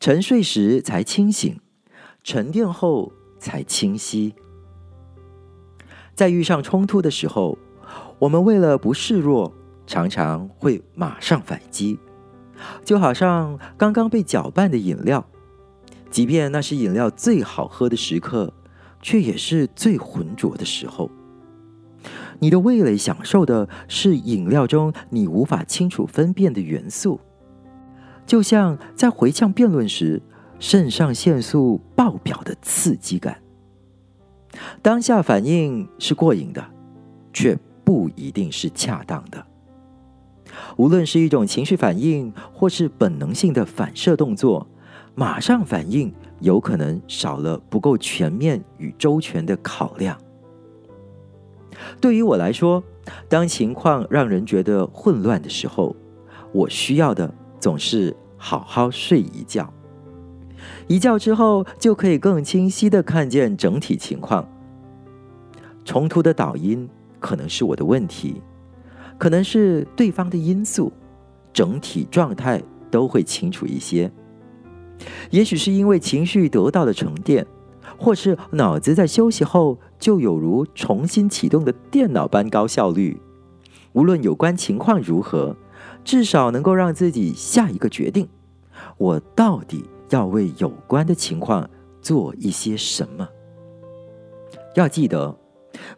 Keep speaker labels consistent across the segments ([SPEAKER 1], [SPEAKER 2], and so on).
[SPEAKER 1] 沉睡时才清醒，沉淀后才清晰。在遇上冲突的时候，我们为了不示弱，常常会马上反击，就好像刚刚被搅拌的饮料，即便那是饮料最好喝的时刻，却也是最浑浊的时候。你的味蕾享受的是饮料中你无法清楚分辨的元素，就像在回呛辩论时，肾上腺素爆表的刺激感。当下反应是过瘾的，却不一定是恰当的。无论是一种情绪反应，或是本能性的反射动作，马上反应有可能少了不够全面与周全的考量。对于我来说，当情况让人觉得混乱的时候，我需要的总是好好睡一觉。一觉之后，就可以更清晰的看见整体情况。冲突的导因可能是我的问题，可能是对方的因素，整体状态都会清楚一些。也许是因为情绪得到了沉淀。或是脑子在休息后就有如重新启动的电脑般高效率。无论有关情况如何，至少能够让自己下一个决定：我到底要为有关的情况做一些什么？要记得，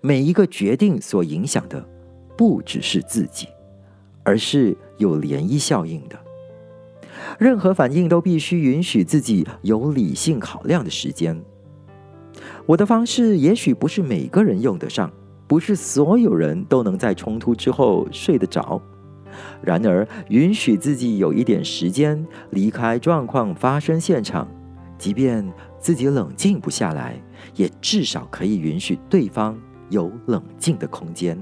[SPEAKER 1] 每一个决定所影响的不只是自己，而是有涟漪效应的。任何反应都必须允许自己有理性考量的时间。我的方式也许不是每个人用得上，不是所有人都能在冲突之后睡得着。然而，允许自己有一点时间离开状况发生现场，即便自己冷静不下来，也至少可以允许对方有冷静的空间。